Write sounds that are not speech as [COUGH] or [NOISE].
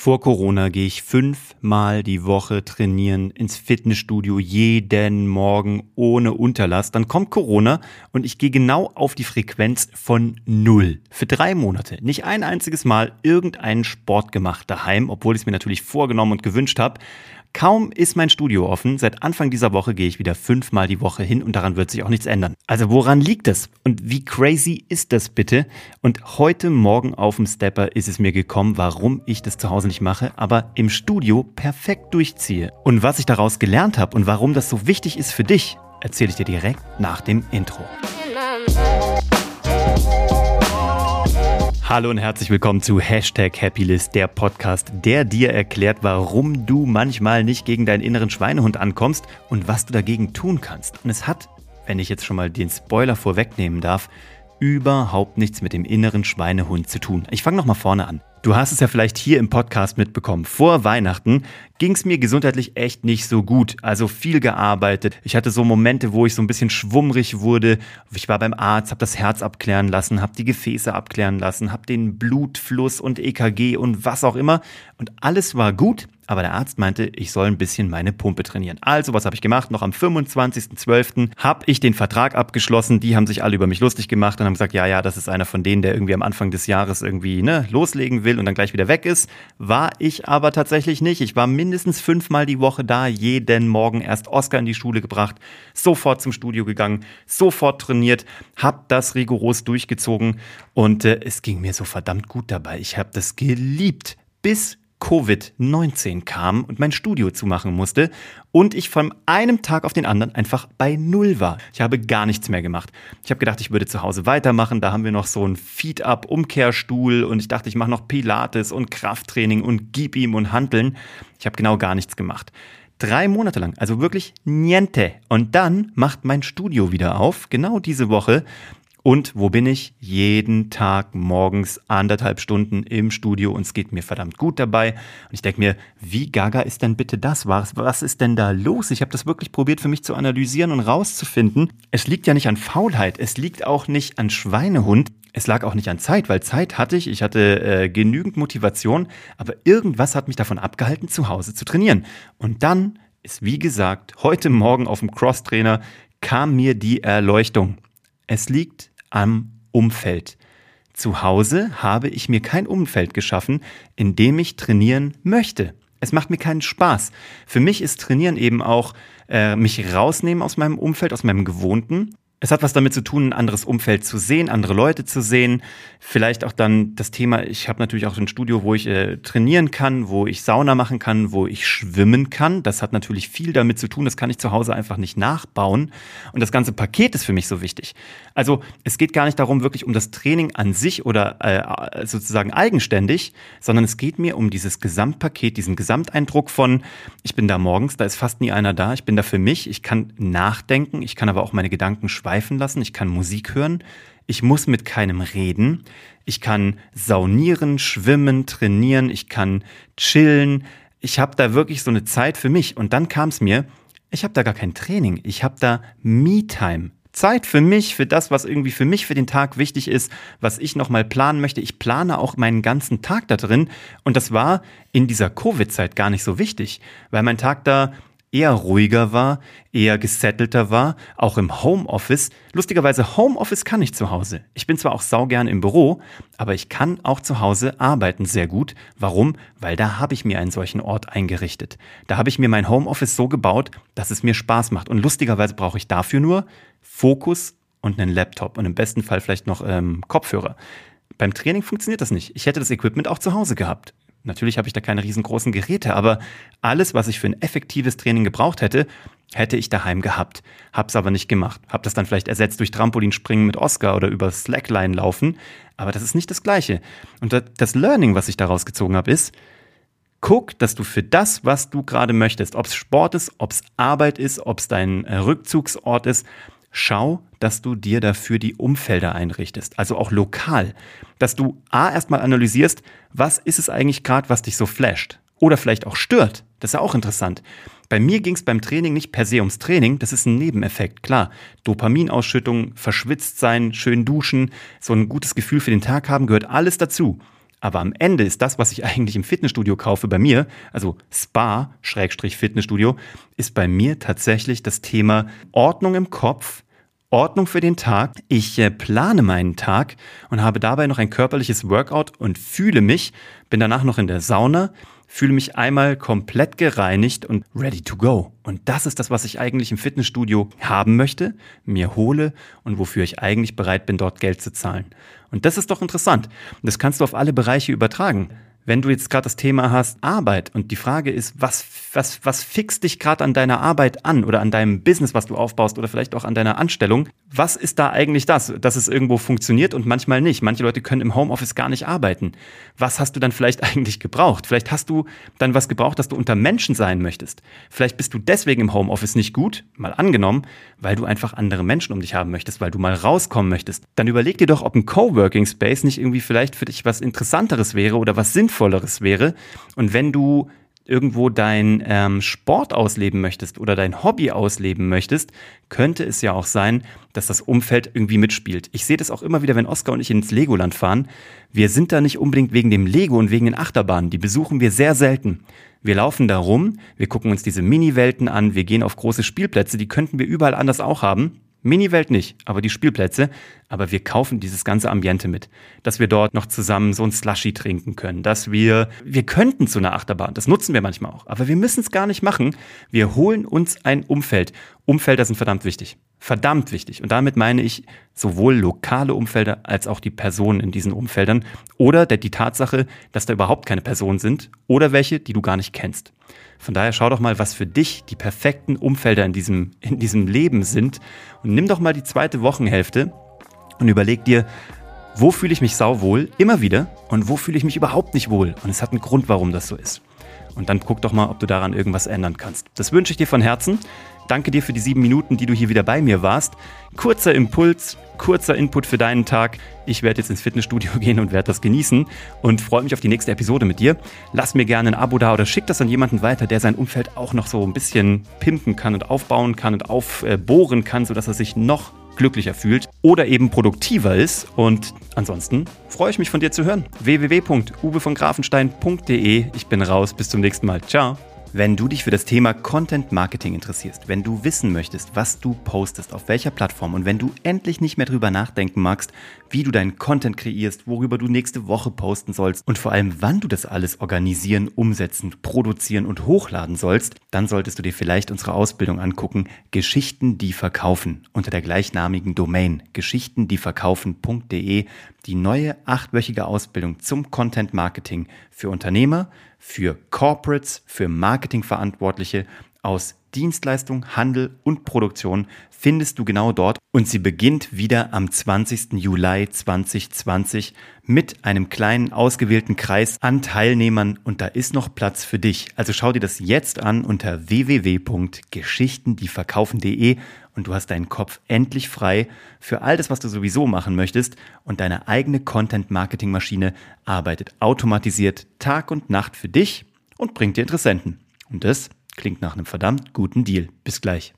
Vor Corona gehe ich fünfmal die Woche trainieren ins Fitnessstudio jeden Morgen ohne Unterlass. Dann kommt Corona und ich gehe genau auf die Frequenz von null. Für drei Monate. Nicht ein einziges Mal irgendeinen Sport gemacht daheim, obwohl ich es mir natürlich vorgenommen und gewünscht habe. Kaum ist mein Studio offen, seit Anfang dieser Woche gehe ich wieder fünfmal die Woche hin und daran wird sich auch nichts ändern. Also woran liegt das? Und wie crazy ist das bitte? Und heute Morgen auf dem Stepper ist es mir gekommen, warum ich das zu Hause nicht mache, aber im Studio perfekt durchziehe. Und was ich daraus gelernt habe und warum das so wichtig ist für dich, erzähle ich dir direkt nach dem Intro. Hallo und herzlich willkommen zu Hashtag Happylist, der Podcast, der dir erklärt, warum du manchmal nicht gegen deinen inneren Schweinehund ankommst und was du dagegen tun kannst. Und es hat, wenn ich jetzt schon mal den Spoiler vorwegnehmen darf, überhaupt nichts mit dem inneren Schweinehund zu tun. Ich fange nochmal vorne an. Du hast es ja vielleicht hier im Podcast mitbekommen. Vor Weihnachten ging es mir gesundheitlich echt nicht so gut. Also viel gearbeitet. Ich hatte so Momente, wo ich so ein bisschen schwummrig wurde. Ich war beim Arzt, habe das Herz abklären lassen, habe die Gefäße abklären lassen, habe den Blutfluss und EKG und was auch immer. Und alles war gut aber der Arzt meinte, ich soll ein bisschen meine Pumpe trainieren. Also, was habe ich gemacht? Noch am 25.12. habe ich den Vertrag abgeschlossen. Die haben sich alle über mich lustig gemacht und haben gesagt, ja, ja, das ist einer von denen, der irgendwie am Anfang des Jahres irgendwie ne, loslegen will und dann gleich wieder weg ist. War ich aber tatsächlich nicht. Ich war mindestens fünfmal die Woche da, jeden Morgen erst Oscar in die Schule gebracht, sofort zum Studio gegangen, sofort trainiert, habe das rigoros durchgezogen und äh, es ging mir so verdammt gut dabei. Ich habe das geliebt bis Covid-19 kam und mein Studio zumachen musste und ich von einem Tag auf den anderen einfach bei Null war. Ich habe gar nichts mehr gemacht. Ich habe gedacht, ich würde zu Hause weitermachen. Da haben wir noch so einen Feed-Up-Umkehrstuhl und ich dachte, ich mache noch Pilates und Krafttraining und Gib ihm und Handeln. Ich habe genau gar nichts gemacht. Drei Monate lang, also wirklich niente. Und dann macht mein Studio wieder auf, genau diese Woche. Und wo bin ich? Jeden Tag morgens anderthalb Stunden im Studio und es geht mir verdammt gut dabei. Und ich denke mir, wie gaga ist denn bitte das? Was, was ist denn da los? Ich habe das wirklich probiert für mich zu analysieren und rauszufinden. Es liegt ja nicht an Faulheit, es liegt auch nicht an Schweinehund. Es lag auch nicht an Zeit, weil Zeit hatte ich, ich hatte äh, genügend Motivation, aber irgendwas hat mich davon abgehalten, zu Hause zu trainieren. Und dann ist, wie gesagt, heute Morgen auf dem Crosstrainer kam mir die Erleuchtung. Es liegt am Umfeld. Zu Hause habe ich mir kein Umfeld geschaffen, in dem ich trainieren möchte. Es macht mir keinen Spaß. Für mich ist Trainieren eben auch äh, mich rausnehmen aus meinem Umfeld, aus meinem Gewohnten es hat was damit zu tun, ein anderes Umfeld zu sehen, andere Leute zu sehen. Vielleicht auch dann das Thema, ich habe natürlich auch ein Studio, wo ich äh, trainieren kann, wo ich Sauna machen kann, wo ich schwimmen kann. Das hat natürlich viel damit zu tun, das kann ich zu Hause einfach nicht nachbauen. Und das ganze Paket ist für mich so wichtig. Also es geht gar nicht darum, wirklich um das Training an sich oder äh, sozusagen eigenständig, sondern es geht mir um dieses Gesamtpaket, diesen Gesamteindruck von, ich bin da morgens, da ist fast nie einer da, ich bin da für mich, ich kann nachdenken, ich kann aber auch meine Gedanken schweigen schweifen lassen, ich kann Musik hören, ich muss mit keinem reden, ich kann saunieren, schwimmen, trainieren, ich kann chillen. Ich habe da wirklich so eine Zeit für mich. Und dann kam es mir, ich habe da gar kein Training, ich habe da Me-Time. Zeit für mich, für das, was irgendwie für mich für den Tag wichtig ist, was ich nochmal planen möchte. Ich plane auch meinen ganzen Tag da drin. Und das war in dieser Covid-Zeit gar nicht so wichtig, weil mein Tag da eher ruhiger war, eher gesettelter war, auch im Homeoffice. Lustigerweise, Homeoffice kann ich zu Hause. Ich bin zwar auch saugern im Büro, aber ich kann auch zu Hause arbeiten sehr gut. Warum? Weil da habe ich mir einen solchen Ort eingerichtet. Da habe ich mir mein Homeoffice so gebaut, dass es mir Spaß macht. Und lustigerweise brauche ich dafür nur Fokus und einen Laptop und im besten Fall vielleicht noch ähm, Kopfhörer. Beim Training funktioniert das nicht. Ich hätte das Equipment auch zu Hause gehabt. Natürlich habe ich da keine riesengroßen Geräte, aber alles, was ich für ein effektives Training gebraucht hätte, hätte ich daheim gehabt. Hab's aber nicht gemacht. Hab das dann vielleicht ersetzt durch Trampolinspringen mit Oscar oder über Slackline laufen, aber das ist nicht das gleiche. Und das Learning, was ich daraus gezogen habe, ist, guck, dass du für das, was du gerade möchtest, ob es Sport ist, ob es Arbeit ist, ob es dein äh, Rückzugsort ist, schau, dass du dir dafür die Umfelder einrichtest, also auch lokal, dass du a erstmal analysierst, was ist es eigentlich gerade, was dich so flasht oder vielleicht auch stört. Das ist ja auch interessant. Bei mir ging es beim Training nicht per se ums Training, das ist ein Nebeneffekt, klar. Dopaminausschüttung, verschwitzt sein, schön duschen, so ein gutes Gefühl für den Tag haben, gehört alles dazu. Aber am Ende ist das, was ich eigentlich im Fitnessstudio kaufe, bei mir, also Spa, Schrägstrich Fitnessstudio, ist bei mir tatsächlich das Thema Ordnung im Kopf, Ordnung für den Tag. Ich äh, plane meinen Tag und habe dabei noch ein körperliches Workout und fühle mich, bin danach noch in der Sauna, fühle mich einmal komplett gereinigt und ready to go. Und das ist das, was ich eigentlich im Fitnessstudio haben möchte, mir hole und wofür ich eigentlich bereit bin, dort Geld zu zahlen. Und das ist doch interessant. Das kannst du auf alle Bereiche übertragen wenn du jetzt gerade das Thema hast Arbeit und die Frage ist, was, was, was fixt dich gerade an deiner Arbeit an oder an deinem Business, was du aufbaust oder vielleicht auch an deiner Anstellung, was ist da eigentlich das, dass es irgendwo funktioniert und manchmal nicht? Manche Leute können im Homeoffice gar nicht arbeiten. Was hast du dann vielleicht [LAUGHS] eigentlich gebraucht? Vielleicht hast du dann was gebraucht, dass du unter Menschen sein möchtest. Vielleicht bist du deswegen im Homeoffice nicht gut, mal angenommen, weil du einfach andere Menschen um dich haben möchtest, weil du mal rauskommen möchtest. Dann überleg dir doch, ob ein Coworking Space nicht irgendwie vielleicht für dich was Interessanteres wäre oder was Sinnvolles Sinnvolleres wäre. Und wenn du irgendwo dein ähm, Sport ausleben möchtest oder dein Hobby ausleben möchtest, könnte es ja auch sein, dass das Umfeld irgendwie mitspielt. Ich sehe das auch immer wieder, wenn Oskar und ich ins Legoland fahren. Wir sind da nicht unbedingt wegen dem Lego und wegen den Achterbahnen. Die besuchen wir sehr selten. Wir laufen da rum, wir gucken uns diese Mini-Welten an, wir gehen auf große Spielplätze, die könnten wir überall anders auch haben. Mini-Welt nicht, aber die Spielplätze. Aber wir kaufen dieses ganze Ambiente mit. Dass wir dort noch zusammen so ein Slushy trinken können. Dass wir, wir könnten zu einer Achterbahn. Das nutzen wir manchmal auch. Aber wir müssen es gar nicht machen. Wir holen uns ein Umfeld. Umfelder sind verdammt wichtig. Verdammt wichtig. Und damit meine ich sowohl lokale Umfelder als auch die Personen in diesen Umfeldern. Oder die Tatsache, dass da überhaupt keine Personen sind. Oder welche, die du gar nicht kennst. Von daher schau doch mal, was für dich die perfekten Umfelder in diesem, in diesem Leben sind. Und nimm doch mal die zweite Wochenhälfte und überleg dir, wo fühle ich mich sauwohl, immer wieder, und wo fühle ich mich überhaupt nicht wohl. Und es hat einen Grund, warum das so ist. Und dann guck doch mal, ob du daran irgendwas ändern kannst. Das wünsche ich dir von Herzen. Danke dir für die sieben Minuten, die du hier wieder bei mir warst. Kurzer Impuls, kurzer Input für deinen Tag. Ich werde jetzt ins Fitnessstudio [LAUGHS] gehen und werde das genießen und freue mich auf die nächste Episode mit dir. Lass mir gerne ein Abo da oder schick das an jemanden weiter, der sein Umfeld auch noch so ein bisschen pimpen kann und aufbauen kann und aufbohren kann, sodass er sich noch glücklicher fühlt oder eben produktiver ist. Und ansonsten freue ich mich von dir zu hören. www.uwevongrafenstein.de. Ich bin raus. Bis zum nächsten Mal. Ciao. Wenn du dich für das Thema Content Marketing interessierst, wenn du wissen möchtest, was du postest, auf welcher Plattform und wenn du endlich nicht mehr drüber nachdenken magst, wie du deinen Content kreierst, worüber du nächste Woche posten sollst und vor allem wann du das alles organisieren, umsetzen, produzieren und hochladen sollst, dann solltest du dir vielleicht unsere Ausbildung angucken, Geschichten, die verkaufen, unter der gleichnamigen Domain geschichtendieverkaufen.de, die neue achtwöchige Ausbildung zum Content Marketing für Unternehmer, für Corporates, für Marketingverantwortliche aus Dienstleistung, Handel und Produktion findest du genau dort und sie beginnt wieder am 20. Juli 2020 mit einem kleinen ausgewählten Kreis an Teilnehmern und da ist noch Platz für dich. Also schau dir das jetzt an unter www.geschichtendieverkaufen.de und du hast deinen Kopf endlich frei für all das, was du sowieso machen möchtest und deine eigene Content-Marketing-Maschine arbeitet automatisiert Tag und Nacht für dich und bringt dir Interessenten. Und das klingt nach einem verdammt guten Deal. Bis gleich.